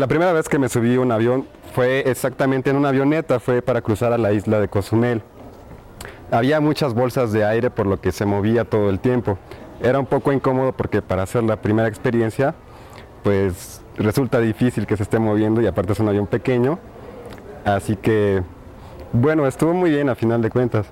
La primera vez que me subí a un avión fue exactamente en una avioneta, fue para cruzar a la isla de Cozumel. Había muchas bolsas de aire por lo que se movía todo el tiempo. Era un poco incómodo porque para hacer la primera experiencia, pues resulta difícil que se esté moviendo y aparte es un avión pequeño. Así que, bueno, estuvo muy bien a final de cuentas.